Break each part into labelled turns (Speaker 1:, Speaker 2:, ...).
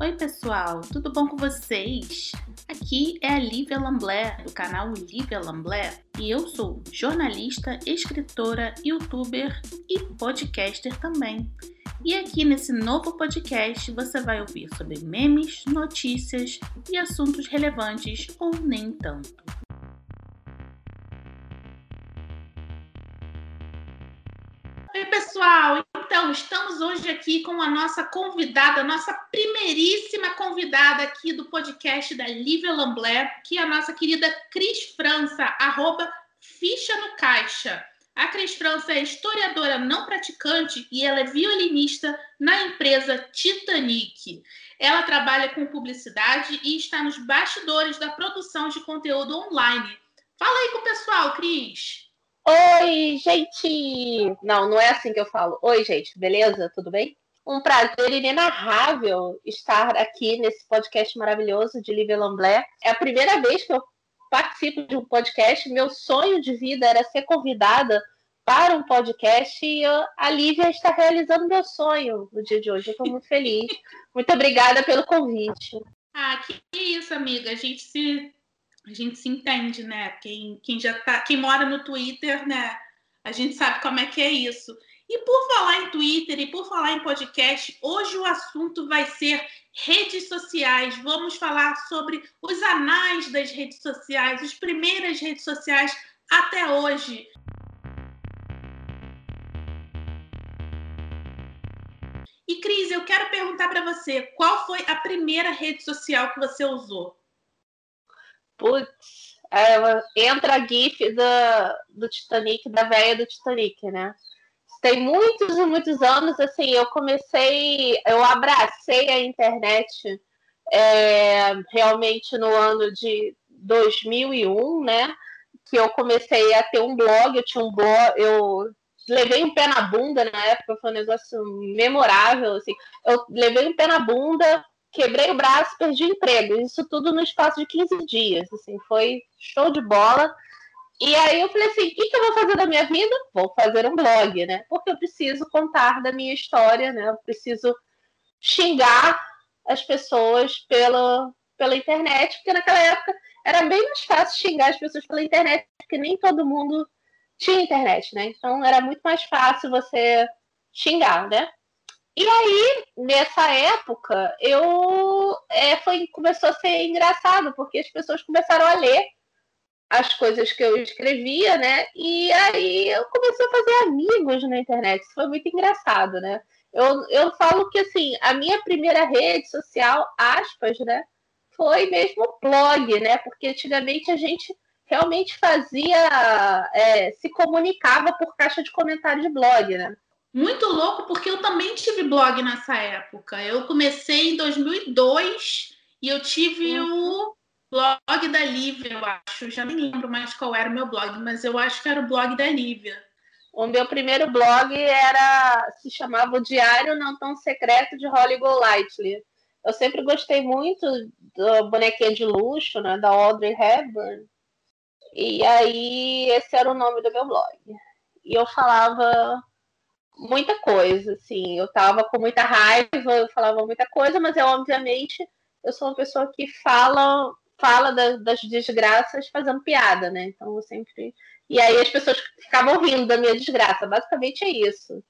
Speaker 1: Oi, pessoal, tudo bom com vocês? Aqui é a Lívia Lamblé, do canal Lívia Lamblé, e eu sou jornalista, escritora, youtuber e podcaster também. E aqui nesse novo podcast você vai ouvir sobre memes, notícias e assuntos relevantes ou nem tanto. Oi, pessoal! Então, estamos hoje aqui com a nossa convidada, a nossa primeiríssima convidada aqui do podcast da Lívia Lamblé, que é a nossa querida Cris França, arroba Ficha no Caixa. A Cris França é historiadora não praticante e ela é violinista na empresa Titanic. Ela trabalha com publicidade e está nos bastidores da produção de conteúdo online. Fala aí com o pessoal, Cris!
Speaker 2: Oi, gente! Não, não é assim que eu falo. Oi, gente, beleza? Tudo bem? Um prazer inenarrável estar aqui nesse podcast maravilhoso de Lívia Lamblé. É a primeira vez que eu participo de um podcast. Meu sonho de vida era ser convidada para um podcast e a Lívia está realizando meu sonho no dia de hoje. Eu estou muito feliz. Muito obrigada pelo convite.
Speaker 1: Ah, que isso, amiga. A gente se a gente se entende, né? Quem, quem já tá, quem mora no Twitter, né? A gente sabe como é que é isso. E por falar em Twitter e por falar em podcast, hoje o assunto vai ser redes sociais. Vamos falar sobre os anais das redes sociais, as primeiras redes sociais até hoje. E Cris, eu quero perguntar para você, qual foi a primeira rede social que você usou?
Speaker 2: Putz, é, entra a GIF do, do Titanic, da velha do Titanic, né? Tem muitos e muitos anos, assim, eu comecei, eu abracei a internet é, realmente no ano de 2001, né? Que eu comecei a ter um blog, eu tinha um blog, eu levei um pé na bunda na época, foi um negócio memorável, assim. Eu levei um pé na bunda, quebrei o braço, perdi o emprego. Isso tudo no espaço de 15 dias. Assim, foi show de bola. E aí eu falei assim: o que, que, eu vou fazer da minha vida? Vou fazer um blog, né? Porque eu preciso contar da minha história, né? Eu preciso xingar as pessoas pela, pela internet, porque naquela época era bem mais fácil xingar as pessoas pela internet, porque nem todo mundo tinha internet, né? Então era muito mais fácil você xingar, né? E aí, nessa época, eu é, foi, começou a ser engraçado, porque as pessoas começaram a ler as coisas que eu escrevia, né? E aí eu comecei a fazer amigos na internet. Isso foi muito engraçado, né? Eu, eu falo que assim, a minha primeira rede social, aspas, né? Foi mesmo blog, né? Porque antigamente a gente realmente fazia, é, se comunicava por caixa de comentário de blog, né?
Speaker 1: Muito louco, porque eu também tive blog nessa época. Eu comecei em 2002 e eu tive uhum. o blog da Lívia, eu acho. Já nem lembro mais qual era o meu blog, mas eu acho que era o blog da Lívia.
Speaker 2: O meu primeiro blog era se chamava o Diário Não Tão Secreto de Holly Golightly. Eu sempre gostei muito do bonequinha de luxo, né, da Audrey Hepburn. E aí esse era o nome do meu blog. E eu falava muita coisa, assim. Eu tava com muita raiva, eu falava muita coisa, mas eu, obviamente, eu sou uma pessoa que fala fala da, das desgraças fazendo piada, né? Então eu sempre. E aí as pessoas ficavam rindo da minha desgraça. Basicamente é isso.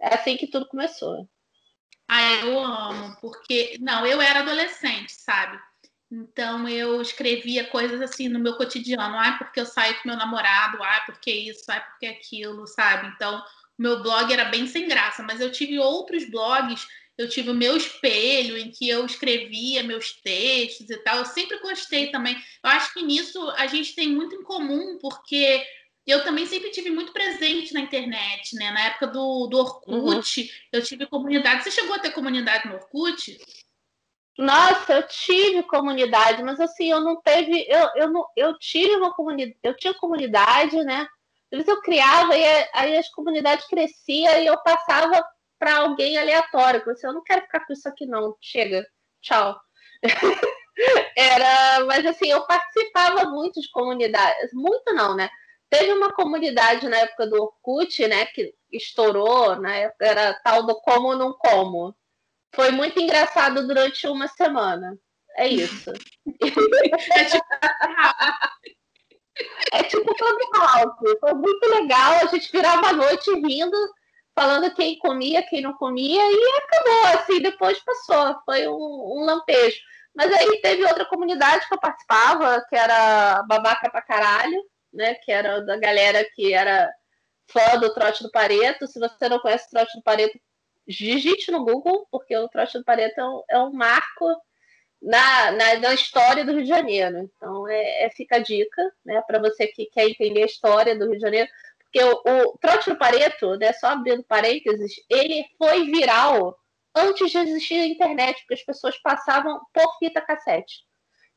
Speaker 2: É assim que tudo começou.
Speaker 1: Ah, eu amo, porque. Não, eu era adolescente, sabe? Então eu escrevia coisas assim no meu cotidiano. Ah, porque eu saio com meu namorado, ah, porque isso, ah, porque aquilo, sabe? Então meu blog era bem sem graça, mas eu tive outros blogs, eu tive o meu espelho em que eu escrevia meus textos e tal. Eu sempre gostei também. Eu acho que nisso a gente tem muito em comum, porque eu também sempre tive muito presente na internet, né? Na época do, do Orkut, uhum. eu tive comunidade. Você chegou a ter comunidade no Orkut?
Speaker 2: Nossa, eu tive comunidade, mas assim, eu não teve. Eu, eu, não, eu tive uma comunidade, eu tinha comunidade, né? Às vezes eu criava e aí as comunidades cresciam e eu passava para alguém aleatório. Eu, assim, eu não quero ficar com isso aqui, não. Chega, tchau. Era, mas assim, eu participava muito de comunidades, muito não, né? Teve uma comunidade na época do Orkut, né, que estourou, né? Era tal do como não como. foi muito engraçado durante uma semana. É isso. é tipo é tipo Clubhouse. Foi muito legal. A gente virava a noite rindo, falando quem comia, quem não comia, e acabou. Assim, depois passou. Foi um, um lampejo. Mas aí teve outra comunidade que eu participava, que era babaca pra caralho, né? Que era da galera que era fã do Trote do Pareto. Se você não conhece o Trote do Pareto, digite no Google, porque o Trote do Pareto é um, é um marco na, na, na, história do Rio de Janeiro. Então, é, é fica a dica, né, para você que quer entender a história do Rio de Janeiro, porque o, o Pareto, né, só abrindo parênteses, ele foi viral antes de existir a internet, porque as pessoas passavam por fita cassete.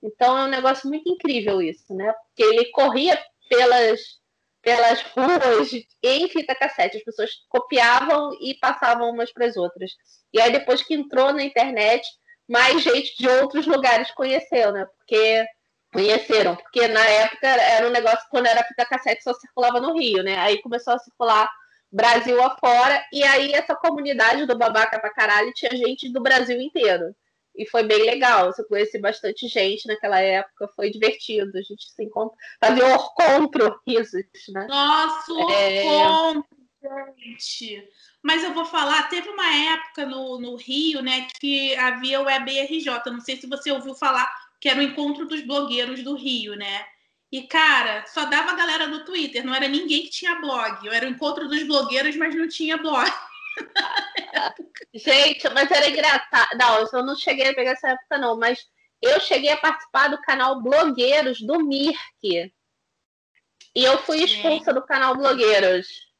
Speaker 2: Então, é um negócio muito incrível isso, né, porque ele corria pelas pelas ruas em fita cassete. As pessoas copiavam e passavam umas para as outras. E aí, depois que entrou na internet, mais gente de outros lugares conheceu, né? Porque conheceram, porque na época era um negócio quando era fita cassete só circulava no Rio, né? Aí começou a circular Brasil afora, e aí essa comunidade do babaca pra caralho tinha gente do Brasil inteiro. E foi bem legal. Eu conheci bastante gente naquela época, foi divertido. A gente se encontra, fazia o encontro risos, né?
Speaker 1: Nossa, o é... encontro, gente. Mas eu vou falar, teve uma época no, no Rio, né, que havia o EBRJ, não sei se você ouviu falar, que era o encontro dos blogueiros do Rio, né? E, cara, só dava galera do Twitter, não era ninguém que tinha blog. Eu era o encontro dos blogueiros, mas não tinha blog.
Speaker 2: Gente, mas era engraçado. Não, eu não cheguei a pegar essa época, não, mas eu cheguei a participar do canal Blogueiros do Mirk. E eu fui expulsa do canal Blogueiros.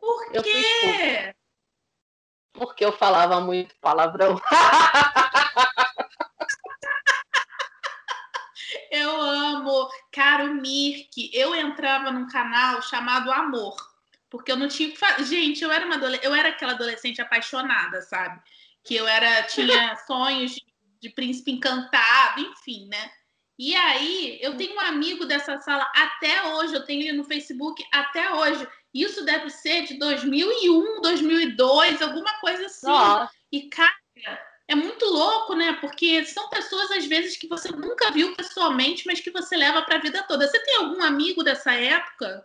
Speaker 1: Por quê?
Speaker 2: porque eu falava muito palavrão.
Speaker 1: eu amo. Cara, o Mirk, eu entrava num canal chamado Amor, porque eu não tinha que fazer. Gente, eu era uma eu era aquela adolescente apaixonada, sabe? Que eu era tinha sonhos de, de príncipe encantado, enfim, né? E aí, eu tenho um amigo dessa sala até hoje, eu tenho ele no Facebook até hoje. Isso deve ser de 2001, 2002, alguma coisa assim. Nossa. E, cara, é muito louco, né? Porque são pessoas, às vezes, que você nunca viu pessoalmente, mas que você leva para a vida toda. Você tem algum amigo dessa época?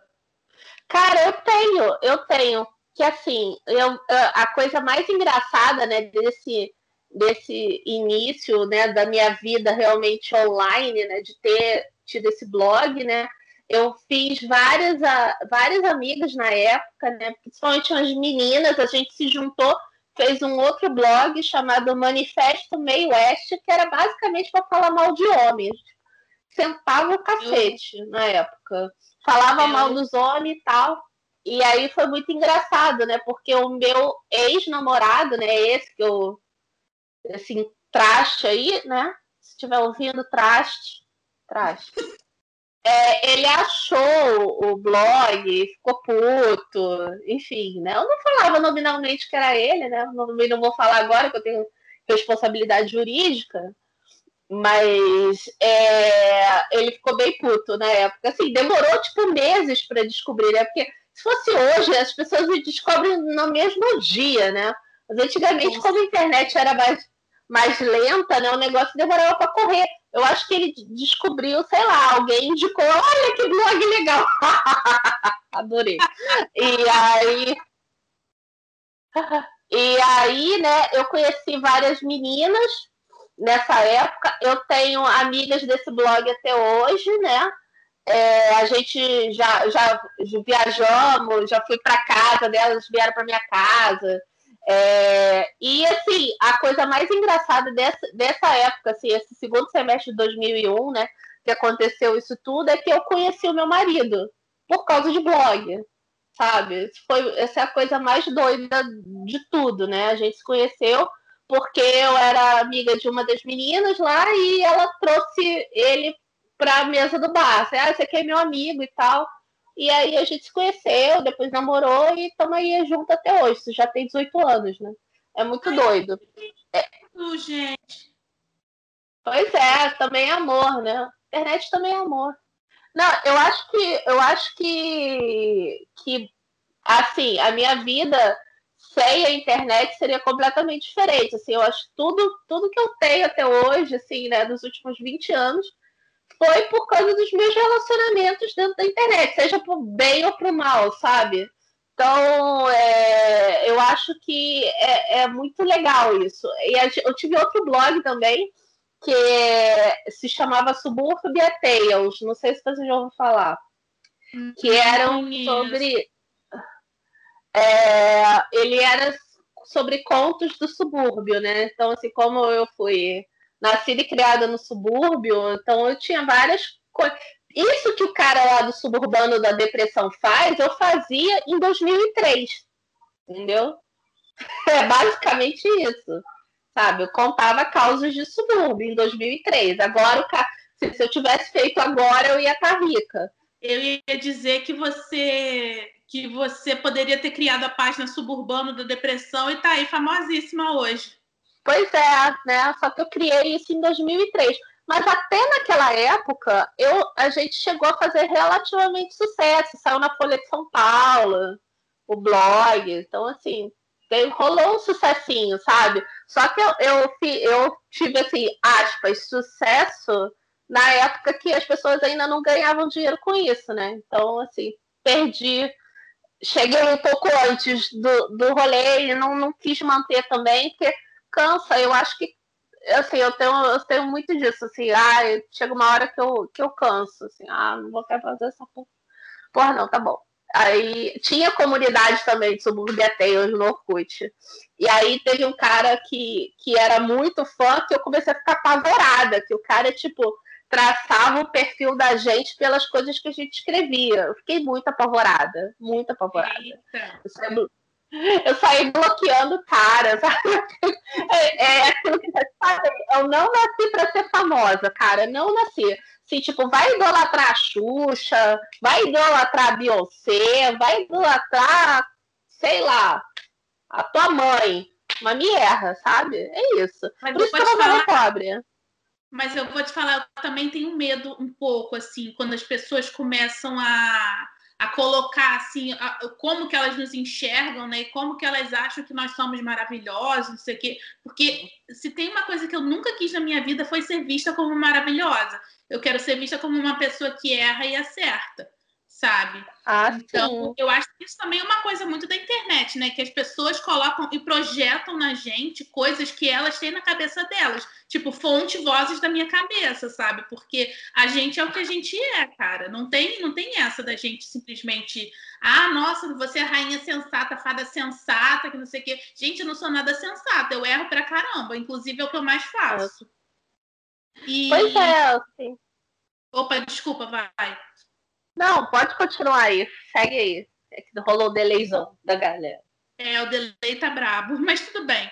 Speaker 2: Cara, eu tenho, eu tenho. Que assim, eu, a coisa mais engraçada, né, desse, desse início, né, da minha vida realmente online, né, de ter tido esse blog, né, eu fiz várias, várias amigas na época, né? Principalmente as meninas, a gente se juntou, fez um outro blog chamado Manifesto Meio Oeste, que era basicamente para falar mal de homens. Sentava o cacete eu... na época. Falava eu... mal dos homens e tal. E aí foi muito engraçado, né? Porque o meu ex-namorado, né? Esse que eu, assim, traste aí, né? Se estiver ouvindo, traste, traste. É, ele achou o blog, ficou puto, enfim, né? Eu não falava nominalmente que era ele, né? Não, não vou falar agora que eu tenho responsabilidade jurídica, mas é, ele ficou bem puto na época. Assim, demorou tipo meses para descobrir, né? Porque se fosse hoje, as pessoas descobrem no mesmo dia, né? Mas antigamente, como a internet era mais, mais lenta, né? O negócio demorava para correr. Eu acho que ele descobriu, sei lá, alguém indicou, olha que blog legal. Adorei. E aí. E aí, né, eu conheci várias meninas nessa época. Eu tenho amigas desse blog até hoje, né? É, a gente já, já viajamos, já fui para casa delas, vieram para minha casa. É, e assim, a coisa mais engraçada dessa, dessa época, assim, esse segundo semestre de 2001, né, que aconteceu isso tudo, é que eu conheci o meu marido por causa de blog, sabe? Foi, essa é a coisa mais doida de tudo, né? A gente se conheceu porque eu era amiga de uma das meninas lá e ela trouxe ele para a mesa do bar. Ah, você aqui é meu amigo e tal. E aí a gente se conheceu, depois namorou e estamos aí junto até hoje. Isso já tem 18 anos, né? É muito Ai, doido.
Speaker 1: É... gente.
Speaker 2: Pois é, também é amor, né? Internet também é amor. Não, eu acho que eu acho que que assim, a minha vida sem a internet seria completamente diferente. Assim, eu acho tudo, tudo que eu tenho até hoje, assim, né, dos últimos 20 anos, foi por causa dos meus relacionamentos dentro da internet, seja pro bem ou pro mal, sabe? Então, é, eu acho que é, é, muito legal isso. E eu tive outro blog também, que se chamava Suburbia Tales, não sei se vocês já ouviram falar, que eram sobre é, ele era sobre contos do subúrbio, né? Então, assim, como eu fui nascida e criada no subúrbio, então eu tinha várias coisas. Isso que o cara lá do suburbano da depressão faz, eu fazia em 2003, entendeu? É basicamente isso, sabe? Eu contava causas de subúrbio em 2003. Agora, se eu tivesse feito agora, eu ia estar rica.
Speaker 1: Eu ia dizer que você que você poderia ter criado a página Suburbano da Depressão e tá aí famosíssima hoje.
Speaker 2: Pois é, né? Só que eu criei isso em 2003. Mas até naquela época, eu, a gente chegou a fazer relativamente sucesso. Saiu na Folha de São Paulo, o blog. Então, assim, tem, rolou um sucessinho, sabe? Só que eu, eu, eu tive, assim, aspas, sucesso na época que as pessoas ainda não ganhavam dinheiro com isso, né? Então, assim, perdi cheguei um pouco antes do, do rolê e não, não quis manter também, porque cansa. Eu acho que assim, eu tenho, eu tenho muito disso, assim, ah, chega uma hora que eu, que eu canso, assim, ah, não vou querer fazer essa porra. Porra, não, tá bom. Aí tinha comunidade também de subúrbio Tales no Orkut. E aí teve um cara que, que era muito fã que eu comecei a ficar apavorada, que o cara, tipo, traçava o perfil da gente pelas coisas que a gente escrevia. Eu fiquei muito apavorada, muito apavorada. Eu saí, eu saí, bloqueando cara, sabe? É, é aquilo que sabe. Eu não nasci para ser famosa, cara. Não nasci. Assim, tipo, vai idolatrar a Xuxa, vai idolatrar a Beyoncé, vai idolatrar, sei lá, a tua mãe. Mas me erra, sabe? É isso. Mas Por isso que eu falar... pobre.
Speaker 1: Mas eu vou te falar, eu também tenho medo um pouco, assim, quando as pessoas começam a, a colocar, assim, a, como que elas nos enxergam, né? E como que elas acham que nós somos maravilhosos, não sei o quê. Porque se tem uma coisa que eu nunca quis na minha vida foi ser vista como maravilhosa. Eu quero ser vista como uma pessoa que erra e acerta sabe?
Speaker 2: Ah,
Speaker 1: então, eu acho que isso também é uma coisa muito da internet, né? Que as pessoas colocam e projetam na gente coisas que elas têm na cabeça delas. Tipo, fonte vozes da minha cabeça, sabe? Porque a gente é o que a gente é, cara. Não tem, não tem essa da gente simplesmente, ah, nossa, você é rainha sensata, fada sensata, que não sei o quê. Gente, eu não sou nada sensata, eu erro pra caramba. Inclusive, é o que eu mais faço.
Speaker 2: E... Pois é, sim.
Speaker 1: Opa, desculpa, vai.
Speaker 2: Não, pode continuar aí. Segue aí. É que rolou o delayzão da galera.
Speaker 1: É, o delay tá brabo, mas tudo bem.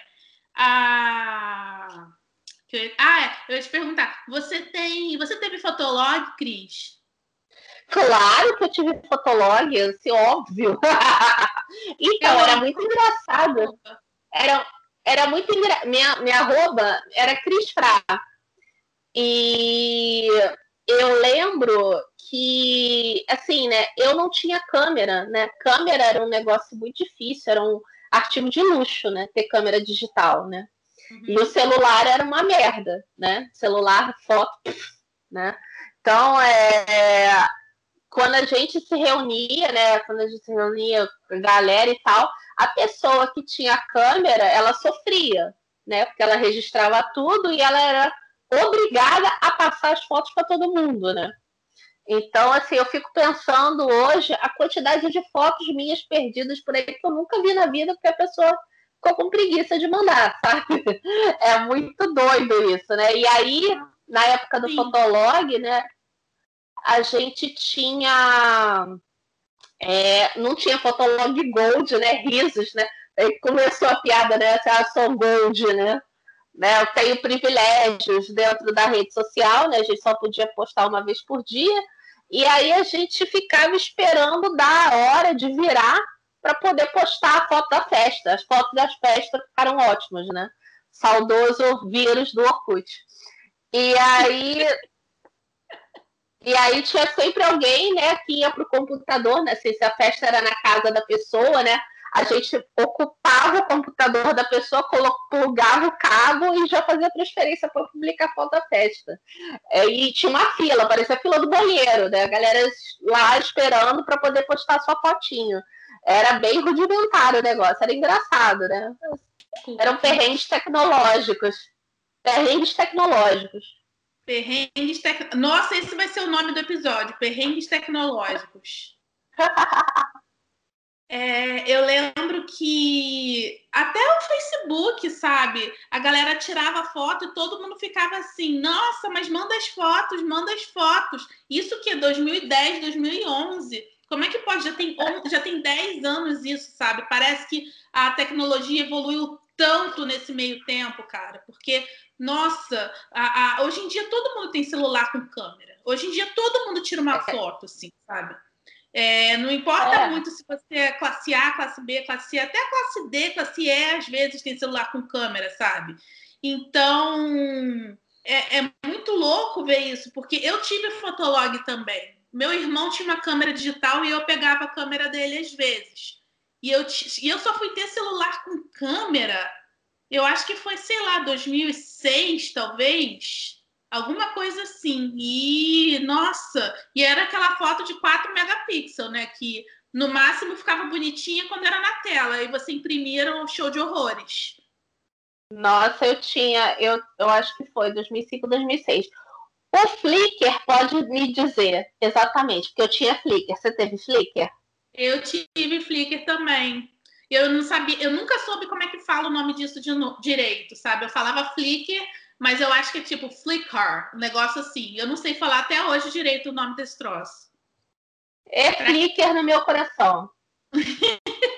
Speaker 1: Ah, ah é, eu ia te perguntar. Você tem. Você teve fotolog, Cris?
Speaker 2: Claro que eu tive fotolog, assim, óbvio. então, era muito engraçado. Era, era muito engraçado. Minha, minha arroba era Cris Fra. E eu lembro que, assim, né, eu não tinha câmera, né? Câmera era um negócio muito difícil, era um artigo de luxo, né? Ter câmera digital, né? Uhum. E o celular era uma merda, né? Celular, foto, né? Então, é, quando a gente se reunia, né? Quando a gente se reunia com a galera e tal, a pessoa que tinha câmera, ela sofria, né? Porque ela registrava tudo e ela era obrigada a passar as fotos para todo mundo, né? Então, assim, eu fico pensando hoje a quantidade de fotos minhas perdidas por aí que eu nunca vi na vida, porque a pessoa ficou com preguiça de mandar, sabe? É muito doido isso, né? E aí, na época do Sim. Fotolog, né, a gente tinha. É, não tinha Fotolog Gold, né? Risos, né? Aí começou a piada, né? Ah, sou Gold, né? Né? Eu tenho privilégios dentro da rede social, né? A gente só podia postar uma vez por dia. E aí a gente ficava esperando dar a hora de virar para poder postar a foto da festa. As fotos das festas ficaram ótimas, né? Saudoso vírus do Orkut. E aí e aí tinha sempre alguém, né, que ia pro computador, né? Se a festa era na casa da pessoa, né? A gente ocupava o computador da pessoa, plugava o cabo e já fazia transferência para publicar foto da festa. É, e tinha uma fila, parecia a fila do banheiro, né? A galera lá esperando para poder postar sua fotinho. Era bem rudimentar o negócio, era engraçado, né? Eram perrengues tecnológicos. Perrengues tecnológicos.
Speaker 1: Perrengues tec... Nossa, esse vai ser o nome do episódio. Perrengues tecnológicos. É, eu lembro que até o Facebook, sabe? A galera tirava foto e todo mundo ficava assim: nossa, mas manda as fotos, manda as fotos. Isso que é 2010, 2011. Como é que pode? Já tem, já tem 10 anos isso, sabe? Parece que a tecnologia evoluiu tanto nesse meio tempo, cara. Porque, nossa, a, a, hoje em dia todo mundo tem celular com câmera. Hoje em dia todo mundo tira uma é. foto, assim, sabe? É, não importa é. muito se você é classe A, classe B, classe C, até classe D, classe E, às vezes tem celular com câmera, sabe? Então, é, é muito louco ver isso, porque eu tive Fotolog também. Meu irmão tinha uma câmera digital e eu pegava a câmera dele às vezes. E eu, e eu só fui ter celular com câmera, eu acho que foi, sei lá, 2006, talvez. Alguma coisa assim. E, nossa, e era aquela foto de 4 megapixels, né? Que no máximo ficava bonitinha quando era na tela. E você imprimia um show de horrores.
Speaker 2: Nossa, eu tinha, eu, eu acho que foi 2005, 2006. O Flickr pode me dizer exatamente, porque eu tinha Flickr. Você teve Flickr?
Speaker 1: Eu tive Flickr também. Eu não sabia, eu nunca soube como é que fala o nome disso de direito, sabe? Eu falava Flickr mas eu acho que é tipo Flickr, um negócio assim. Eu não sei falar até hoje direito o nome desse troço.
Speaker 2: É Flickr no meu coração.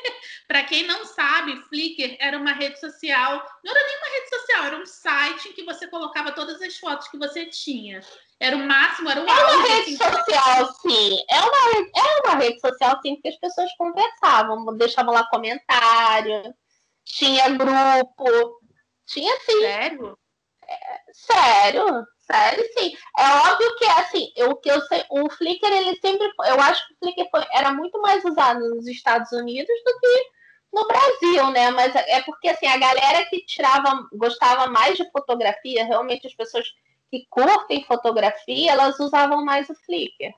Speaker 1: Para quem não sabe, Flickr era uma rede social, não era nem uma rede social, era um site em que você colocava todas as fotos que você tinha. Era o máximo, era um
Speaker 2: É uma rede assim, social, sim. É uma, é uma rede social, sim, porque as pessoas conversavam, deixavam lá comentário, tinha grupo, tinha sim.
Speaker 1: Sério?
Speaker 2: Sério, sério, sim. É óbvio que assim, o que eu sei, o Flickr ele sempre, eu acho que o Flickr foi, era muito mais usado nos Estados Unidos do que no Brasil, né? Mas é porque assim a galera que tirava, gostava mais de fotografia, realmente as pessoas que curtem fotografia, elas usavam mais o Flickr.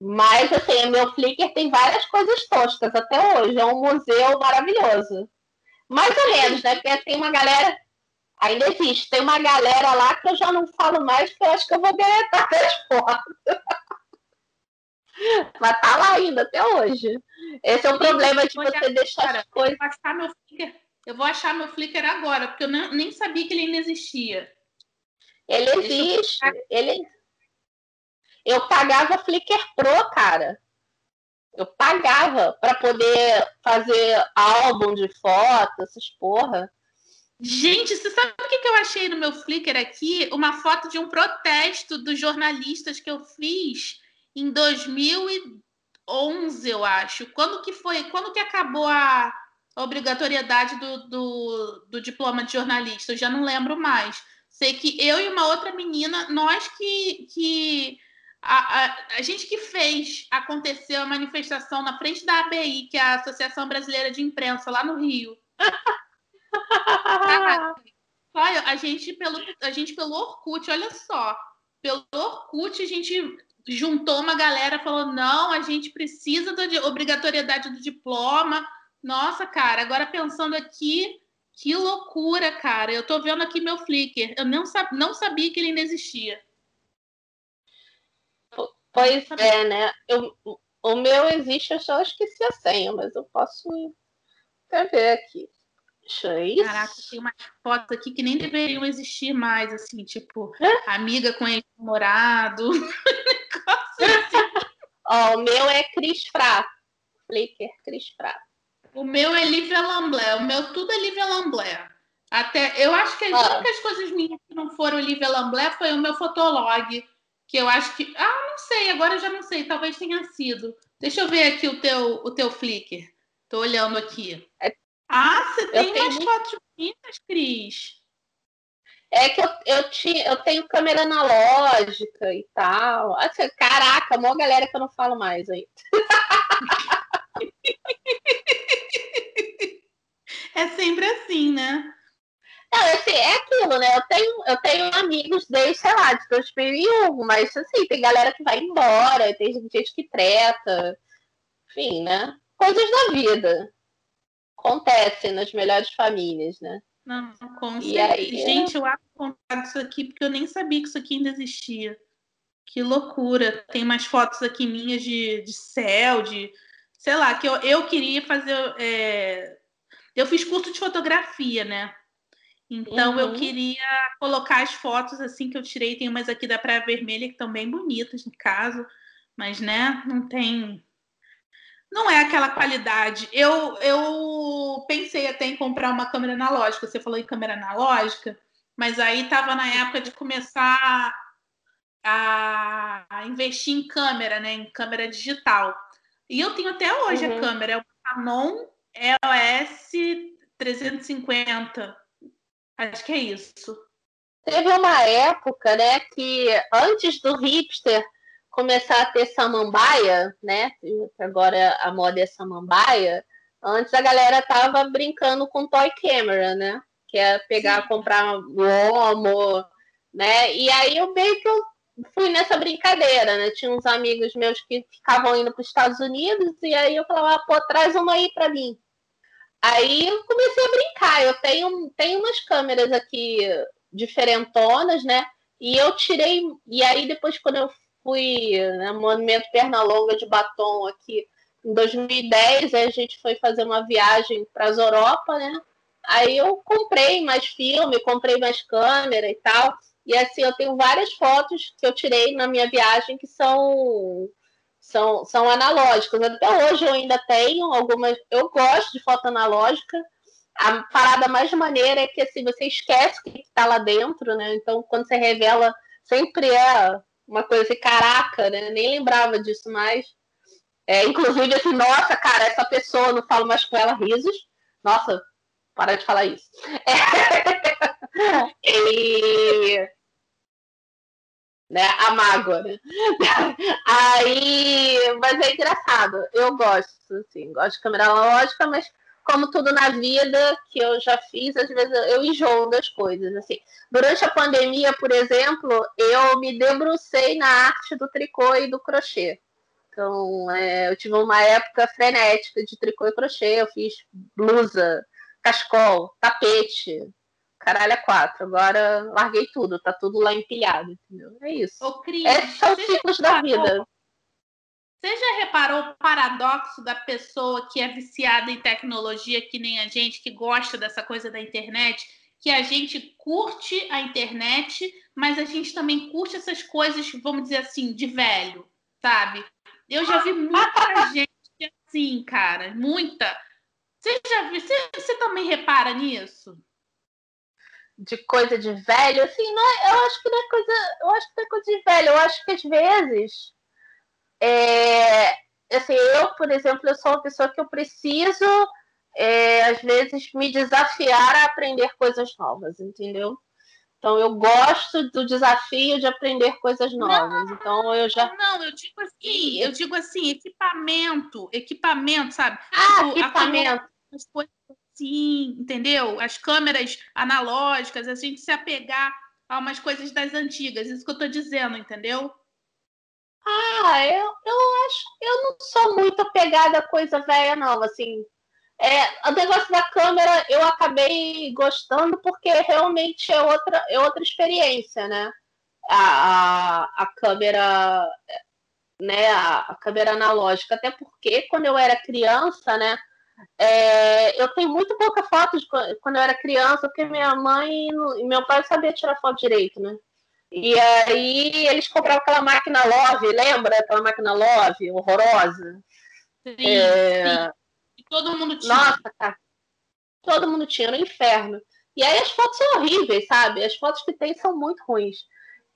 Speaker 2: Mas assim, meu Flickr tem várias coisas toscas até hoje, é um museu maravilhoso. Mais ou menos, né? Porque tem uma galera Ainda existe. Tem uma galera lá que eu já não falo mais, que eu acho que eu vou deletar as fotos. Mas tá lá ainda até hoje. Esse é o problema de você deixar as coisas.
Speaker 1: Eu vou, achar meu Flickr, eu vou achar meu Flickr agora, porque eu não, nem sabia que ele ainda existia.
Speaker 2: Ele existe. Eu... Ele... eu pagava Flickr Pro, cara. Eu pagava para poder fazer álbum de fotos, essas porra.
Speaker 1: Gente, você sabe o que eu achei no meu Flickr aqui? Uma foto de um protesto dos jornalistas que eu fiz em 2011, eu acho. Quando que foi? Quando que acabou a obrigatoriedade do, do, do diploma de jornalista? Eu já não lembro mais. Sei que eu e uma outra menina, nós que, que a, a, a, gente que fez acontecer a manifestação na frente da ABI, que é a Associação Brasileira de Imprensa, lá no Rio. olha, a gente pelo a gente pelo Orkut, olha só, pelo Orkut a gente juntou uma galera falou não, a gente precisa da obrigatoriedade do diploma. Nossa, cara, agora pensando aqui, que loucura, cara. Eu tô vendo aqui meu Flickr. Eu não, sab não sabia que ele ainda existia.
Speaker 2: Pois é, né? Eu, o meu existe, eu só esqueci a senha, mas eu posso até ver aqui.
Speaker 1: Isso. Caraca, tem umas fotos aqui que nem deveriam existir mais, assim, tipo, é? amiga com ex-namorado.
Speaker 2: assim. Ó, o meu é Cris Frá. Flickr, Cris Frá.
Speaker 1: O meu é Lívia Lamblé. O meu tudo é Lívia Lamblé. Até, eu acho que as ah. únicas coisas minhas que não foram Lívia Lamblé foi o meu fotolog. Que eu acho que. Ah, não sei, agora eu já não sei, talvez tenha sido. Deixa eu ver aqui o teu, o teu Flickr. Tô olhando aqui.
Speaker 2: É
Speaker 1: ah, você tem umas tenho... fotos bonitas, Cris.
Speaker 2: É que eu, eu, tinha, eu tenho câmera analógica e tal. Assim, caraca, a maior galera que eu não falo mais aí.
Speaker 1: É sempre assim, né?
Speaker 2: Não, assim, é aquilo, né? Eu tenho, eu tenho amigos desde, sei lá, de 2001, mas assim, tem galera que vai embora, tem gente que treta, enfim, né? Coisas da vida. Acontecem nas melhores famílias, né?
Speaker 1: Não, com e aí, Gente, eu acho contar isso aqui porque eu nem sabia que isso aqui ainda existia. Que loucura. Tem mais fotos aqui minhas de, de céu, de. Sei lá, que eu, eu queria fazer. É... Eu fiz curso de fotografia, né? Então uhum. eu queria colocar as fotos assim que eu tirei. Tem umas aqui da Praia Vermelha que estão bem bonitas, no caso, mas né, não tem. Não é aquela qualidade. Eu, eu pensei até em comprar uma câmera analógica. Você falou em câmera analógica, mas aí estava na época de começar a investir em câmera, né? Em câmera digital. E eu tenho até hoje uhum. a câmera, é o Canon EOS 350 Acho que é isso.
Speaker 2: Teve uma época, né, que antes do hipster começar a ter samambaia, né? Agora a moda é samambaia. Antes a galera tava brincando com toy camera, né? Que é pegar, Sim. comprar homo, né? E aí eu meio que eu fui nessa brincadeira, né? Tinha uns amigos meus que ficavam indo para os Estados Unidos e aí eu falava, ah, pô, traz uma aí para mim. Aí eu comecei a brincar. Eu tenho, tenho umas câmeras aqui diferentonas, né? E eu tirei. E aí, depois, quando eu fui né, no Monumento Pernalonga de Batom aqui, em 2010, a gente foi fazer uma viagem para as Europa, né? Aí eu comprei mais filme, comprei mais câmera e tal. E assim, eu tenho várias fotos que eu tirei na minha viagem que são são, são analógicas. Até hoje eu ainda tenho algumas. Eu gosto de foto analógica. A parada mais maneira é que assim, você esquece o que está lá dentro, né? Então, quando você revela, sempre é uma coisa assim, caraca, né? Nem lembrava disso mais. É, inclusive, assim, nossa, cara, essa pessoa, não falo mais com ela, risos. Nossa, para de falar isso. É. e né? A mágoa, né? Aí, mas é engraçado. Eu gosto, assim, gosto de câmera analógica, mas como tudo na vida que eu já fiz, às vezes eu enjoo das coisas, assim. Durante a pandemia, por exemplo, eu me debrucei na arte do tricô e do crochê. Então, é, eu tive uma época frenética de tricô e crochê, eu fiz blusa, cachecol, tapete, caralho, é quatro. Agora larguei tudo, tá tudo lá empilhado, entendeu? É isso. Ô, Cris, Esses são os ciclos da vida.
Speaker 1: Você já reparou o paradoxo da pessoa que é viciada em tecnologia, que nem a gente, que gosta dessa coisa da internet, que a gente curte a internet, mas a gente também curte essas coisas, vamos dizer assim, de velho, sabe? Eu já vi muita gente assim, cara, muita. Você já viu? Você, você também repara nisso?
Speaker 2: de coisa de velho, assim, não é, eu acho que não é coisa, eu acho que não é coisa de velho, eu acho que às vezes é, assim, eu, por exemplo, eu sou uma pessoa que eu preciso é, às vezes me desafiar a aprender coisas novas, entendeu? Então eu gosto do desafio de aprender coisas novas. Não, então eu já
Speaker 1: Não, eu digo assim, eu digo assim, equipamento, equipamento, sabe?
Speaker 2: Ah, tipo, equipamento.
Speaker 1: As coisas assim, entendeu? As câmeras analógicas, a gente se apegar a umas coisas das antigas, isso que eu estou dizendo, entendeu?
Speaker 2: Ah, eu, eu acho, eu não sou muito apegada a coisa velha, não, assim. É, o negócio da câmera eu acabei gostando porque realmente é outra, é outra experiência, né? A, a, a câmera, né? A, a câmera analógica, até porque quando eu era criança, né? É, eu tenho muito pouca foto de quando eu era criança, porque minha mãe e meu pai sabiam tirar foto direito, né? E aí eles compravam aquela máquina Love, lembra aquela máquina Love horrorosa?
Speaker 1: Sim, é... sim. E todo mundo tinha.
Speaker 2: Nossa, cara. Todo mundo tinha, no inferno. E aí as fotos são horríveis, sabe? As fotos que tem são muito ruins.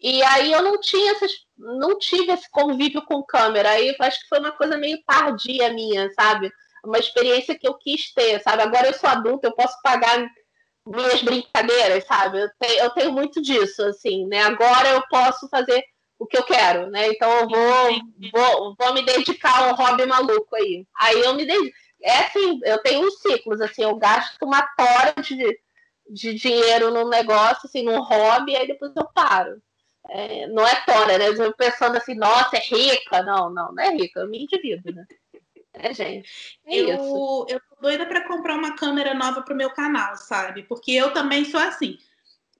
Speaker 2: E aí eu não tinha essas, não tive esse convívio com câmera. Aí acho que foi uma coisa meio tardia minha, sabe? uma experiência que eu quis ter, sabe? Agora eu sou adulta, eu posso pagar minhas brincadeiras, sabe? Eu tenho, eu tenho muito disso, assim, né? Agora eu posso fazer o que eu quero, né? Então eu vou, vou, vou me dedicar a um hobby maluco aí. Aí eu me dedico. é assim, eu tenho uns ciclos, assim, eu gasto uma tora de, de dinheiro num negócio, assim, num hobby, aí depois eu paro. É, não é tora, né? Eu pensando assim, nossa, é rica. Não, não, não é rica, eu me endivido, né? É, gente. É
Speaker 1: eu, isso. eu tô doida para comprar uma câmera nova pro meu canal, sabe? Porque eu também sou assim.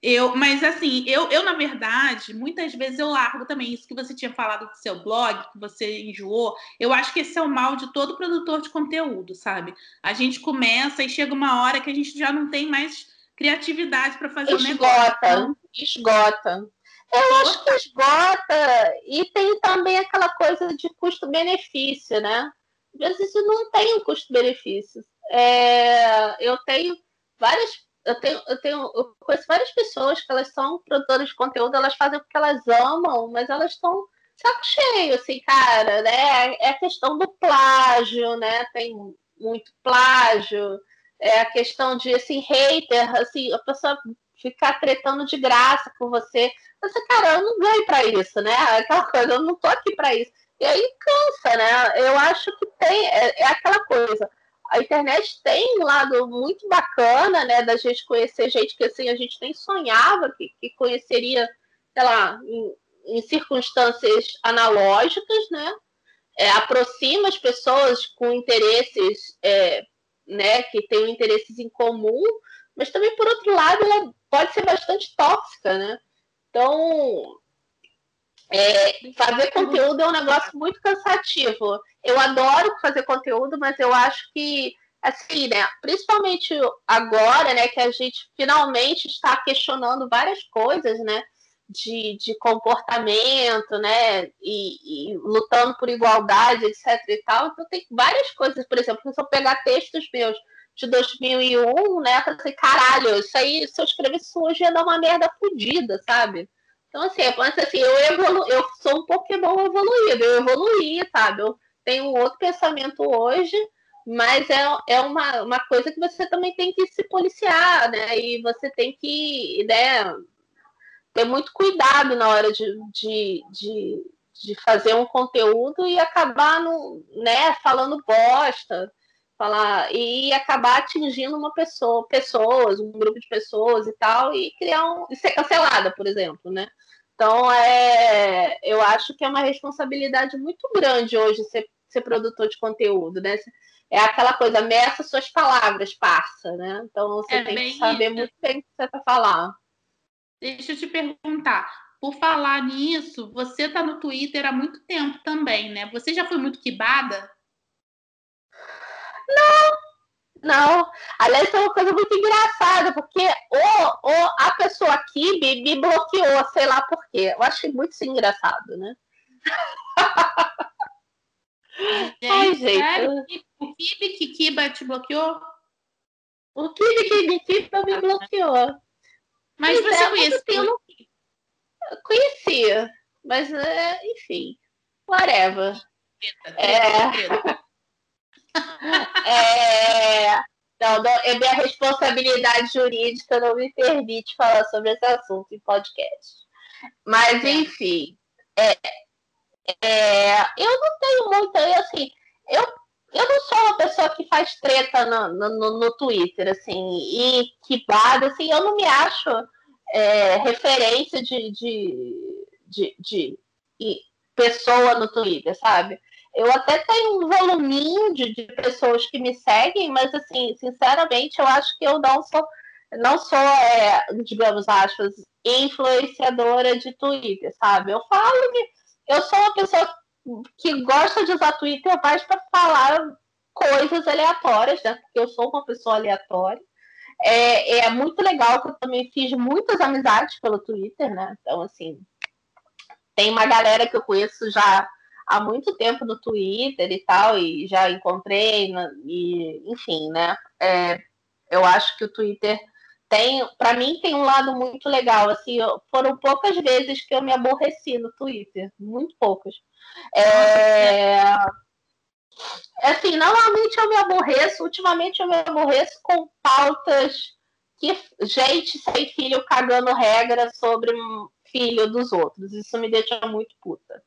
Speaker 1: Eu, mas assim, eu, eu, na verdade, muitas vezes eu largo também isso que você tinha falado do seu blog, que você enjoou. Eu acho que esse é o mal de todo produtor de conteúdo, sabe? A gente começa e chega uma hora que a gente já não tem mais criatividade para fazer
Speaker 2: esgota,
Speaker 1: o negócio. Então...
Speaker 2: Esgota. Eu acho que esgota. E tem também aquela coisa de custo-benefício, né? Às vezes não tem um custo-benefício. É, eu tenho várias eu tenho, eu tenho eu conheço várias pessoas que elas são produtoras de conteúdo, elas fazem porque elas amam, mas elas estão saco cheio, assim, cara, né? É a questão do plágio, né? Tem muito plágio, é a questão de, assim, hater, assim, a pessoa ficar tretando de graça com você. Você, cara, eu não ganho para isso, né? Aquela coisa, eu não tô aqui para isso. E aí cansa, né? Eu acho que tem, é, é aquela coisa a internet tem um lado muito bacana, né, da gente conhecer gente que assim a gente nem sonhava que, que conheceria, sei lá, em, em circunstâncias analógicas, né? É, aproxima as pessoas com interesses, é, né, que têm interesses em comum, mas também por outro lado ela pode ser bastante tóxica, né? Então é, fazer conteúdo é um negócio muito cansativo. Eu adoro fazer conteúdo, mas eu acho que, assim, né, principalmente agora, né, que a gente finalmente está questionando várias coisas, né, de, de comportamento, né, e, e, lutando por igualdade, etc e tal. Então tem várias coisas, por exemplo, se eu pegar textos meus de 2001, né, eu falei, caralho, isso aí, se eu escrevesse hoje ia dar uma merda fodida, sabe? Então, assim, eu penso assim, eu, evolu eu sou um Pokémon evoluído, eu evoluí, sabe? Eu tenho um outro pensamento hoje, mas é, é uma, uma coisa que você também tem que se policiar, né? E você tem que né, ter muito cuidado na hora de, de, de, de fazer um conteúdo e acabar no, né, falando bosta, falar e acabar atingindo uma pessoa, pessoas, um grupo de pessoas e tal, e criar um. e ser cancelada, por exemplo, né? Então, é, eu acho que é uma responsabilidade muito grande hoje ser, ser produtor de conteúdo, né? É aquela coisa, meça suas palavras, passa, né? Então, você é tem que saber isso. muito bem o que você está falando.
Speaker 1: Deixa eu te perguntar, por falar nisso, você está no Twitter há muito tempo também, né? Você já foi muito quibada?
Speaker 2: Não, não. Aliás, é uma coisa muito engraçada, porque o, o, a pessoa aqui me, me bloqueou, sei lá por quê. Eu achei muito engraçado, né?
Speaker 1: Gente, Ai, gente. O Kibi Kikiba te bloqueou?
Speaker 2: O Kibi Kikiba me bloqueou.
Speaker 1: Mas pois você é, conhecia? Eu
Speaker 2: conhecia, mas é, enfim, whatever. É... é... Não, não, é minha responsabilidade jurídica não me permite falar sobre esse assunto em podcast. Mas, enfim, é, é, eu não tenho muito, assim, eu, eu não sou uma pessoa que faz treta no, no, no Twitter, assim, e que bada, assim, eu não me acho é, referência de, de, de, de, de pessoa no Twitter, sabe? Eu até tenho um voluminho de, de, pessoas que me seguem, mas assim, sinceramente, eu acho que eu não sou, não sou, é, digamos, aspas, influenciadora de Twitter, sabe? Eu falo que eu sou uma pessoa que gosta de usar Twitter mais para falar coisas aleatórias, né? Porque eu sou uma pessoa aleatória. É, é muito legal que eu também fiz muitas amizades pelo Twitter, né? Então, assim, tem uma galera que eu conheço já há muito tempo no Twitter e tal, e já encontrei, e, enfim, né? É, eu acho que o Twitter tem, para mim, tem um lado muito legal. Assim, foram poucas vezes que eu me aborreci no Twitter, muito poucas. É, assim, normalmente eu me aborreço, ultimamente eu me aborreço com pautas que gente sem filho cagando regra sobre filho dos outros. Isso me deixa muito puta.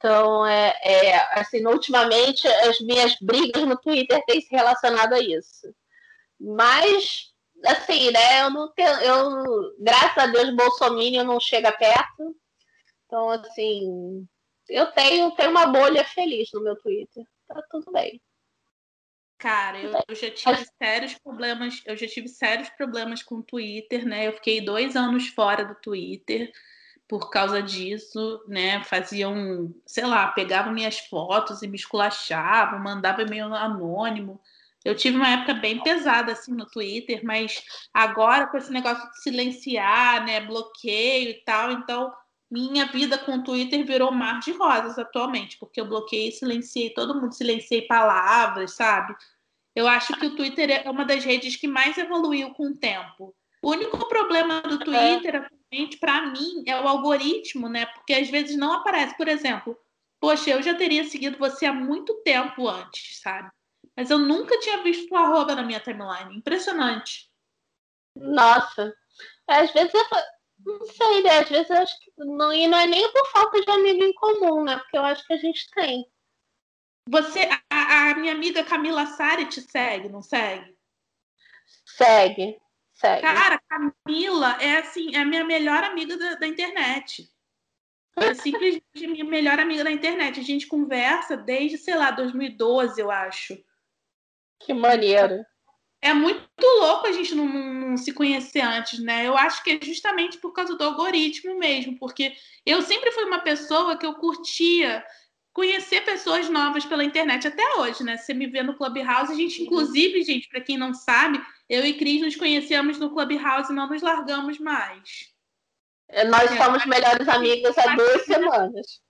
Speaker 2: Então, é, é, assim, ultimamente as minhas brigas no Twitter têm se relacionado a isso. Mas, assim, né, eu não tenho, eu, graças a Deus, Bolsonaro não chega perto. Então, assim, eu tenho, tenho uma bolha feliz no meu Twitter. Tá tudo bem.
Speaker 1: Cara, eu, eu, já tive sérios problemas, eu já tive sérios problemas com o Twitter, né? Eu fiquei dois anos fora do Twitter por causa disso, né? Faziam, sei lá, pegavam minhas fotos e me esculachavam, mandavam e-mail anônimo. Eu tive uma época bem pesada assim no Twitter, mas agora com esse negócio de silenciar, né, bloqueio e tal, então minha vida com o Twitter virou mar de rosas atualmente, porque eu bloqueei, silenciei todo mundo, silenciei palavras, sabe? Eu acho que o Twitter é uma das redes que mais evoluiu com o tempo. O único problema do Twitter, atualmente, para mim, é o algoritmo, né? Porque às vezes não aparece, por exemplo, poxa, eu já teria seguido você há muito tempo antes, sabe? Mas eu nunca tinha visto o arroba na minha timeline. Impressionante.
Speaker 2: Nossa. Às vezes eu, não sei, né? Às vezes eu acho que não, e não é nem por falta de amigo em comum, né? Porque eu acho que a gente tem.
Speaker 1: Você, a, a minha amiga Camila Sari te segue, não segue?
Speaker 2: Segue, segue.
Speaker 1: Cara, Camila é assim, é a minha melhor amiga da, da internet. É simplesmente minha melhor amiga da internet. A gente conversa desde, sei lá, 2012, eu acho.
Speaker 2: Que maneiro
Speaker 1: é muito louco a gente não, não, se conhecer antes, né? Eu acho que é justamente por causa do algoritmo mesmo, porque eu sempre fui uma pessoa que eu curtia conhecer pessoas novas pela internet até hoje, né? Você me vê no Clubhouse, a gente, inclusive, gente, para quem não sabe, eu e Cris nos conhecemos no Clubhouse e não nos largamos mais.
Speaker 2: É, nós é, somos melhores amigas há duas semanas.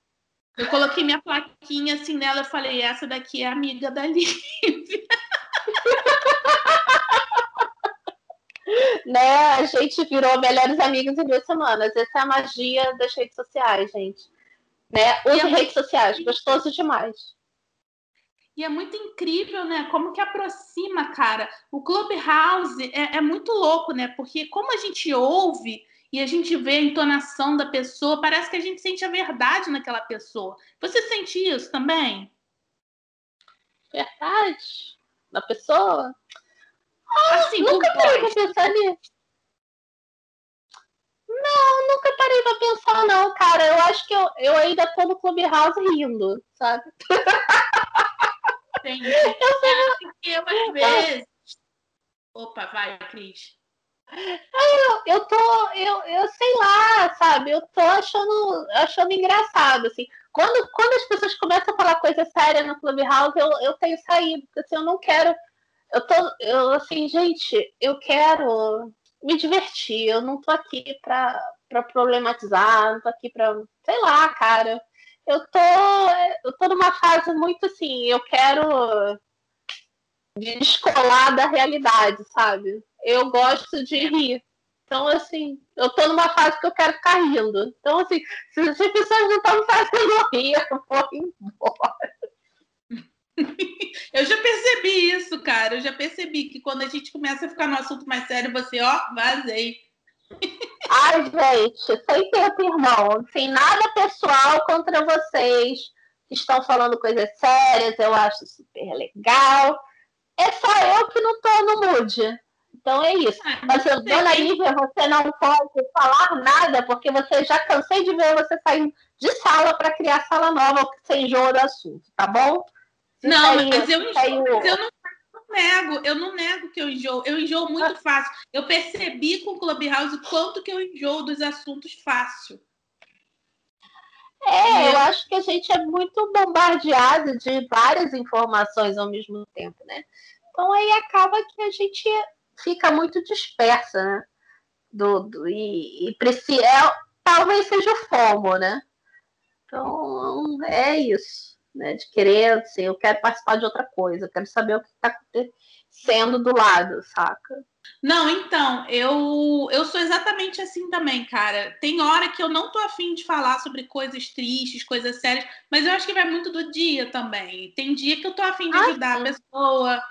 Speaker 1: Eu coloquei minha plaquinha assim nela, eu falei, essa daqui é amiga da Lívia.
Speaker 2: né? A gente virou melhores amigos em duas semanas. Essa é a magia das redes sociais, gente. Né? Use redes sociais, gostoso demais.
Speaker 1: E é muito incrível, né? Como que aproxima, cara. O Clubhouse é, é muito louco, né? Porque como a gente ouve e a gente vê a entonação da pessoa, parece que a gente sente a verdade naquela pessoa. Você sente isso também?
Speaker 2: Verdade? Da pessoa? assim, nunca parei pra pensar nisso. Não, nunca parei pra pensar, não, cara. Eu acho que eu, eu ainda tô no Clubhouse rindo, sabe?
Speaker 1: Entendi. Eu, sei... eu, às vezes. Opa, vai, Cris.
Speaker 2: Eu, eu tô, eu, eu sei lá, sabe? Eu tô achando, achando engraçado, assim. Quando, quando as pessoas começam a falar coisa séria no Clubhouse, eu, eu tenho saído, porque assim, eu não quero eu tô, eu assim, gente, eu quero me divertir, eu não tô aqui pra, pra problematizar, não tô aqui pra, sei lá, cara. Eu tô, eu tô numa fase muito assim, eu quero descolar da realidade, sabe? Eu gosto de rir. Então, assim, eu tô numa fase que eu quero ficar rindo. Então, assim, se as pessoas não estão me fazendo rir, eu vou embora.
Speaker 1: Eu já percebi isso, cara. Eu já percebi que quando a gente começa a ficar no assunto mais sério, você, ó, vazei.
Speaker 2: Ai, gente, sem tempo, irmão. Sem nada pessoal contra vocês que estão falando coisas sérias, eu acho super legal. É só eu que não tô no mood. Então é isso. Ah, Mas, dona Lívia, você não pode falar nada, porque você já cansei de ver você sair de sala para criar sala nova, porque você enjoa do assunto, tá bom?
Speaker 1: Não, mas eu eu não nego, eu não nego que eu enjoo, eu enjoo muito ah. fácil. Eu percebi com o Clubhouse quanto que eu enjoo dos assuntos fácil.
Speaker 2: É, eu acho que a gente é muito bombardeado de várias informações ao mesmo tempo, né? Então aí acaba que a gente fica muito dispersa, né? Do, do e, e precisa, é, talvez seja o FOMO, né? Então é isso né? De querer, assim, eu quero participar de outra coisa, eu quero saber o que está acontecendo do lado, saca?
Speaker 1: Não, então, eu, eu sou exatamente assim também, cara. Tem hora que eu não tô afim de falar sobre coisas tristes, coisas sérias, mas eu acho que vai muito do dia também. Tem dia que eu tô afim de ah, ajudar sim. a pessoa,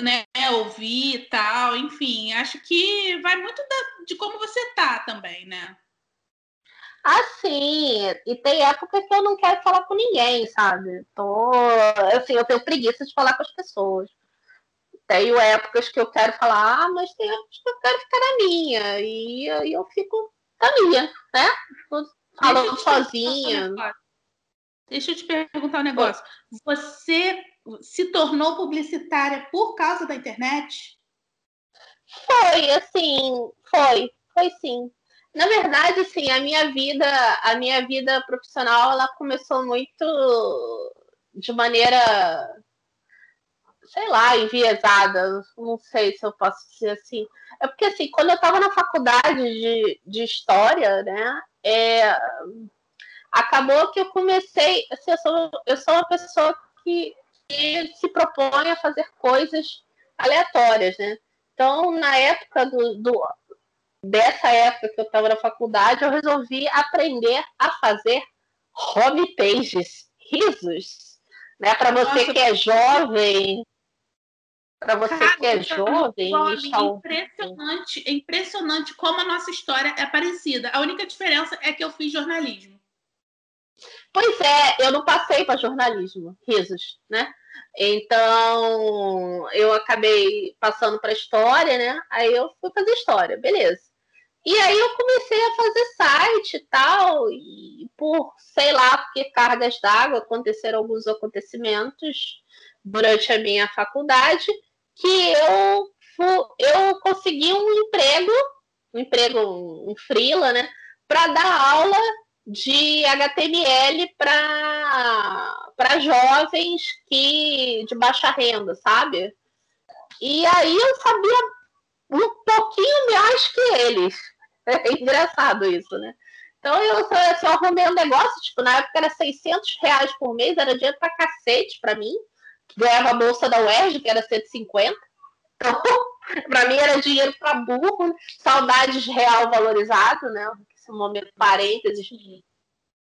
Speaker 1: né, ouvir e tal, enfim. Acho que vai muito da, de como você tá também, né?
Speaker 2: Assim, e tem época que eu não quero falar com ninguém, sabe? Tô, assim, eu tenho preguiça de falar com as pessoas. Tenho épocas que eu quero falar, ah, mas tem épocas que eu quero ficar na minha. E aí eu fico na minha, né? Falando sozinha.
Speaker 1: Deixa eu te perguntar um negócio. Você se tornou publicitária por causa da internet?
Speaker 2: Foi, assim, foi, foi sim. Na verdade, assim, a minha vida, a minha vida profissional, ela começou muito de maneira, sei lá, enviesada. Não sei se eu posso dizer assim. É porque, assim, quando eu estava na faculdade de, de História, né, é, acabou que eu comecei, assim, eu sou, eu sou uma pessoa que, que se propõe a fazer coisas aleatórias, né? Então, na época do, do dessa época que eu estava na faculdade, eu resolvi aprender a fazer homepages, risos, né? Para você Nossa, que é jovem, para você cara, que é jovem,
Speaker 1: é impressionante, é impressionante como a nossa história é parecida. A única diferença é que eu fiz jornalismo.
Speaker 2: Pois é, eu não passei para jornalismo, risos, né? Então, eu acabei passando para história, né? Aí eu fui fazer história, beleza. E aí eu comecei a fazer site e tal, e por, sei lá, porque cargas d'água, aconteceram alguns acontecimentos durante a minha faculdade, que eu, eu consegui um emprego, um emprego, um freela, né, para dar aula de HTML para jovens que de baixa renda, sabe? E aí eu sabia um pouquinho mais que eles. É engraçado isso, né? Então eu, eu, arrumei um negócio, tipo, na época era 600 reais por mês, era dinheiro pra cacete pra mim. Ganhava a bolsa da UERJ, que era 150. Então, pra mim era dinheiro pra burro. Saudades real valorizado, né? Esse momento parênteses.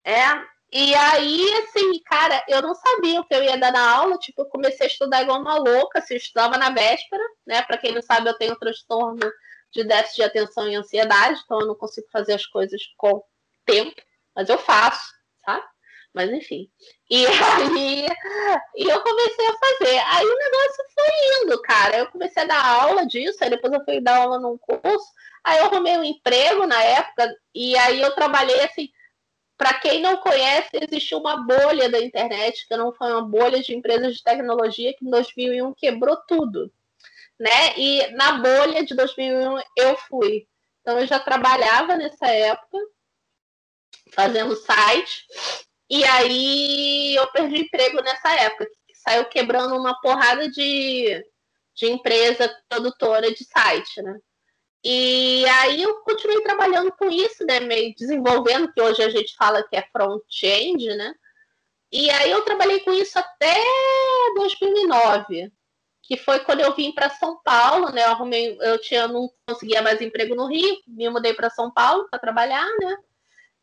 Speaker 2: É, e aí, assim, cara, eu não sabia o que eu ia dar na aula, tipo, eu comecei a estudar igual uma louca, assim, eu estudava na véspera, né? Para quem não sabe, eu tenho transtorno de déficit de atenção e ansiedade, então eu não consigo fazer as coisas com tempo, mas eu faço, sabe? Mas enfim. E aí e eu comecei a fazer. Aí o negócio foi indo, cara. Eu comecei a dar aula disso, aí depois eu fui dar aula num curso. Aí eu arrumei um emprego na época, e aí eu trabalhei assim. Para quem não conhece, existiu uma bolha da internet, que não foi uma bolha de empresas de tecnologia que em 2001 quebrou tudo né? E na bolha de 2001 eu fui. Então eu já trabalhava nessa época, fazendo site, e aí eu perdi emprego nessa época, que saiu quebrando uma porrada de, de empresa produtora de site, né? E aí eu continuei trabalhando com isso, né? Meio desenvolvendo, que hoje a gente fala que é front-end, né? E aí eu trabalhei com isso até 2009 que foi quando eu vim para São Paulo, né? Eu arrumei, eu tinha não conseguia mais emprego no Rio, me mudei para São Paulo para trabalhar, né?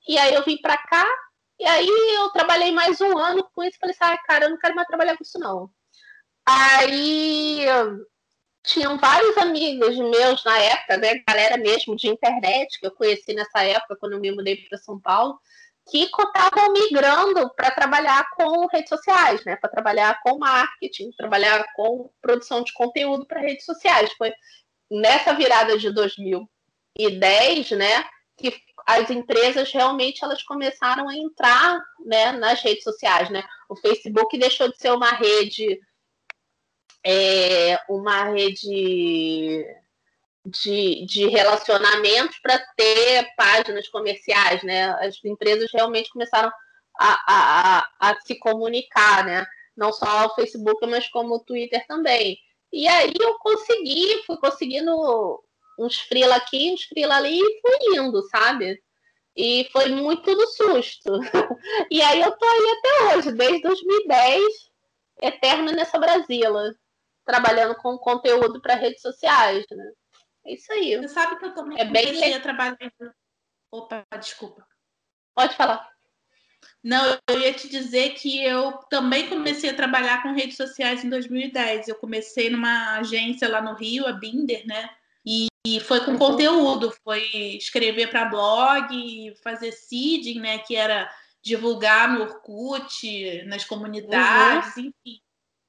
Speaker 2: E aí eu vim para cá e aí eu trabalhei mais um ano com isso, falei assim, ah, cara, eu não quero mais trabalhar com isso não. Aí tinham vários amigos meus na época, né? Galera mesmo de internet que eu conheci nessa época quando eu me mudei para São Paulo que estavam migrando para trabalhar com redes sociais, né? Para trabalhar com marketing, trabalhar com produção de conteúdo para redes sociais. Foi nessa virada de 2010, né? Que as empresas realmente elas começaram a entrar, né? Nas redes sociais, né? O Facebook deixou de ser uma rede, é, uma rede de, de relacionamentos para ter páginas comerciais, né? As empresas realmente começaram a, a, a, a, se comunicar, né? Não só o Facebook, mas como o Twitter também. E aí eu consegui, fui conseguindo uns frila aqui, uns frila ali e fui indo, sabe? E foi muito no susto. e aí eu tô aí até hoje, desde 2010, eterna nessa Brasília, trabalhando com conteúdo para redes sociais, né? É isso aí.
Speaker 1: Você sabe que eu também é comecei bem... a trabalhar. Opa, desculpa.
Speaker 2: Pode falar.
Speaker 1: Não, eu ia te dizer que eu também comecei a trabalhar com redes sociais em 2010. Eu comecei numa agência lá no Rio, a Binder, né? E, e foi com uhum. conteúdo, foi escrever para blog, fazer seeding, né, que era divulgar no Orkut, nas comunidades, uhum. enfim.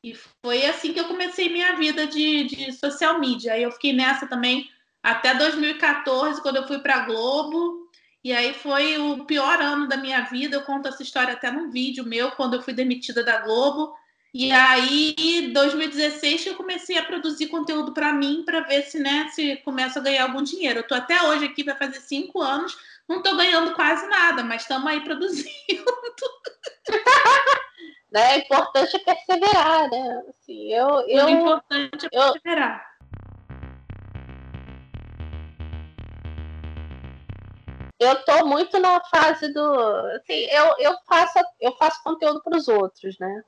Speaker 1: E foi assim que eu comecei minha vida de, de social media. Aí eu fiquei nessa também até 2014, quando eu fui para Globo. E aí foi o pior ano da minha vida. Eu conto essa história até num vídeo meu, quando eu fui demitida da Globo. E aí, 2016, eu comecei a produzir conteúdo para mim, para ver se, né, se começa a ganhar algum dinheiro. Eu tô até hoje aqui, vai fazer cinco anos, não tô ganhando quase nada, mas estamos aí produzindo.
Speaker 2: né? É importante perseverar, né? Assim, eu, eu, o
Speaker 1: importante é perseverar.
Speaker 2: Eu, eu tô muito na fase do. Assim, eu, eu, faço, eu faço conteúdo para os outros, né?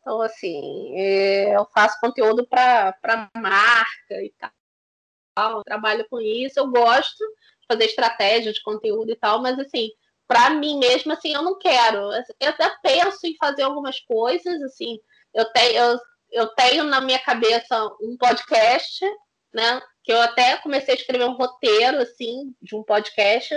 Speaker 2: Então, assim, é, eu faço conteúdo para marca e tal. trabalho com isso, eu gosto fazer estratégia de conteúdo e tal, mas assim, para mim mesma, assim, eu não quero. Eu até penso em fazer algumas coisas, assim, eu tenho, eu, eu tenho na minha cabeça um podcast, né? Que eu até comecei a escrever um roteiro, assim, de um podcast,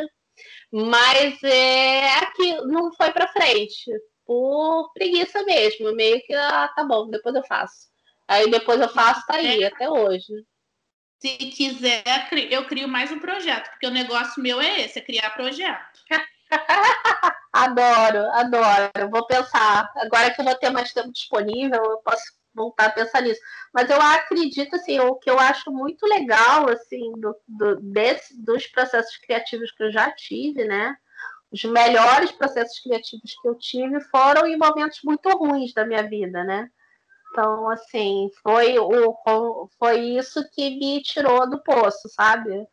Speaker 2: mas é aqui não foi para frente por preguiça mesmo, meio que, ah, tá bom, depois eu faço. Aí depois eu faço, tá aí, é. até hoje.
Speaker 1: Se quiser, eu crio mais um projeto, porque o negócio meu é esse, é criar projeto.
Speaker 2: adoro, adoro. Vou pensar. Agora que eu vou ter mais tempo disponível, eu posso voltar a pensar nisso. Mas eu acredito, assim, o que eu acho muito legal, assim, do, do, desse, dos processos criativos que eu já tive, né? os melhores processos criativos que eu tive foram em momentos muito ruins da minha vida, né? Então, assim, foi, o, foi isso que me tirou do poço, sabe?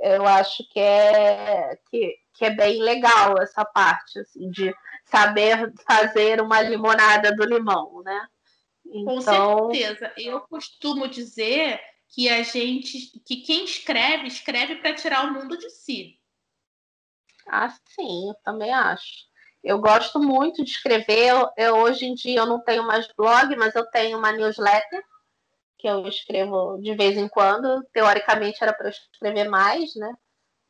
Speaker 2: Eu acho que é, que, que é bem legal essa parte, assim, de saber fazer uma limonada do limão, né?
Speaker 1: Então... Com certeza. Eu costumo dizer que a gente, que quem escreve, escreve para tirar o mundo de si.
Speaker 2: Ah, sim, eu também acho. Eu gosto muito de escrever. Eu, eu, hoje em dia eu não tenho mais blog, mas eu tenho uma newsletter que eu escrevo de vez em quando. Teoricamente era para escrever mais, né?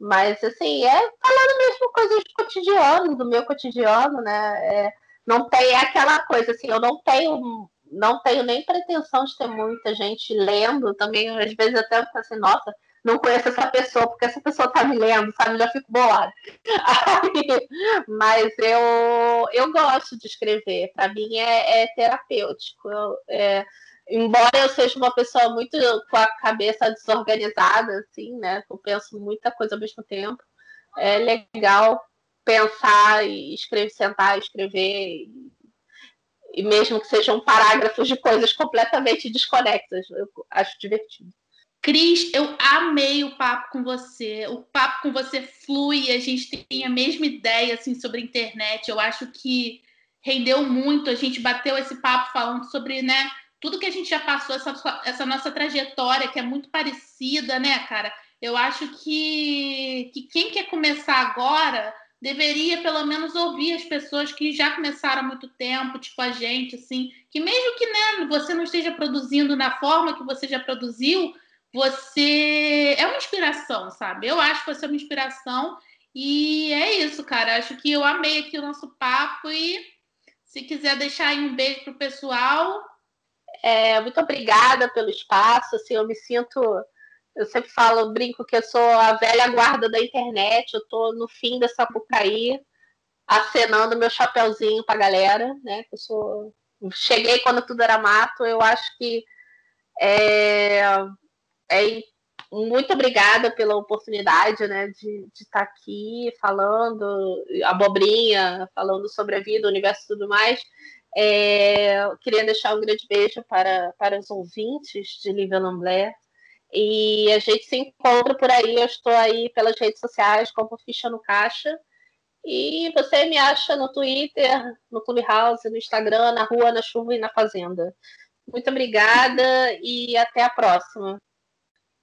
Speaker 2: Mas assim, é falando mesmo coisas do cotidiano, do meu cotidiano, né? É, não tem aquela coisa assim, eu não tenho não tenho nem pretensão de ter muita gente lendo também, às vezes até assim, nossa, não conheço essa pessoa, porque essa pessoa tá me lendo, sabe? Eu já fico bolada. mas eu, eu gosto de escrever, para mim é, é terapêutico. Eu, é, embora eu seja uma pessoa muito com a cabeça desorganizada, assim, né? Eu penso muita coisa ao mesmo tempo. É legal pensar e escrever, sentar e escrever e mesmo que sejam parágrafos de coisas completamente desconexas, eu acho divertido.
Speaker 1: Cris, eu amei o papo com você. O papo com você flui, a gente tem a mesma ideia assim sobre a internet. Eu acho que rendeu muito. A gente bateu esse papo falando sobre, né, tudo que a gente já passou, essa, essa nossa trajetória que é muito parecida, né, cara? Eu acho que, que quem quer começar agora deveria pelo menos ouvir as pessoas que já começaram há muito tempo, tipo a gente, assim, que mesmo que né, você não esteja produzindo na forma que você já produziu, você é uma inspiração, sabe? Eu acho que você é uma inspiração. E é isso, cara. Acho que eu amei aqui o nosso papo e se quiser deixar aí um beijo pro pessoal.
Speaker 2: É, muito obrigada pelo espaço. Assim, eu me sinto. Eu sempre falo, brinco que eu sou a velha guarda da internet. Eu tô no fim dessa bucaí, acenando meu chapéuzinho pra galera, né? Eu sou. Cheguei quando tudo era mato. Eu acho que é, é, muito obrigada pela oportunidade né, de, estar tá aqui falando, abobrinha, falando sobre a vida, o universo e tudo mais. É, queria deixar um grande beijo para, para os ouvintes de Lívia Lamblé. E a gente se encontra por aí. Eu estou aí pelas redes sociais, como Ficha no Caixa. E você me acha no Twitter, no Clubhouse, no Instagram, na rua, na chuva e na fazenda. Muito obrigada e até a próxima.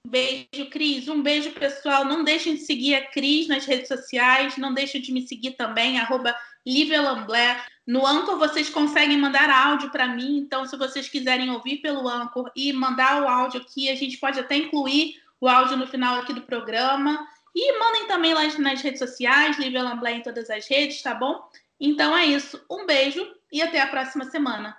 Speaker 1: Beijo, Cris. Um beijo, pessoal. Não deixem de seguir a Cris nas redes sociais. Não deixem de me seguir também, arroba Lamblé. No Anchor, vocês conseguem mandar áudio para mim. Então, se vocês quiserem ouvir pelo Anchor e mandar o áudio aqui, a gente pode até incluir o áudio no final aqui do programa. E mandem também lá nas redes sociais, Lívia Lamblé em todas as redes, tá bom? Então é isso. Um beijo e até a próxima semana.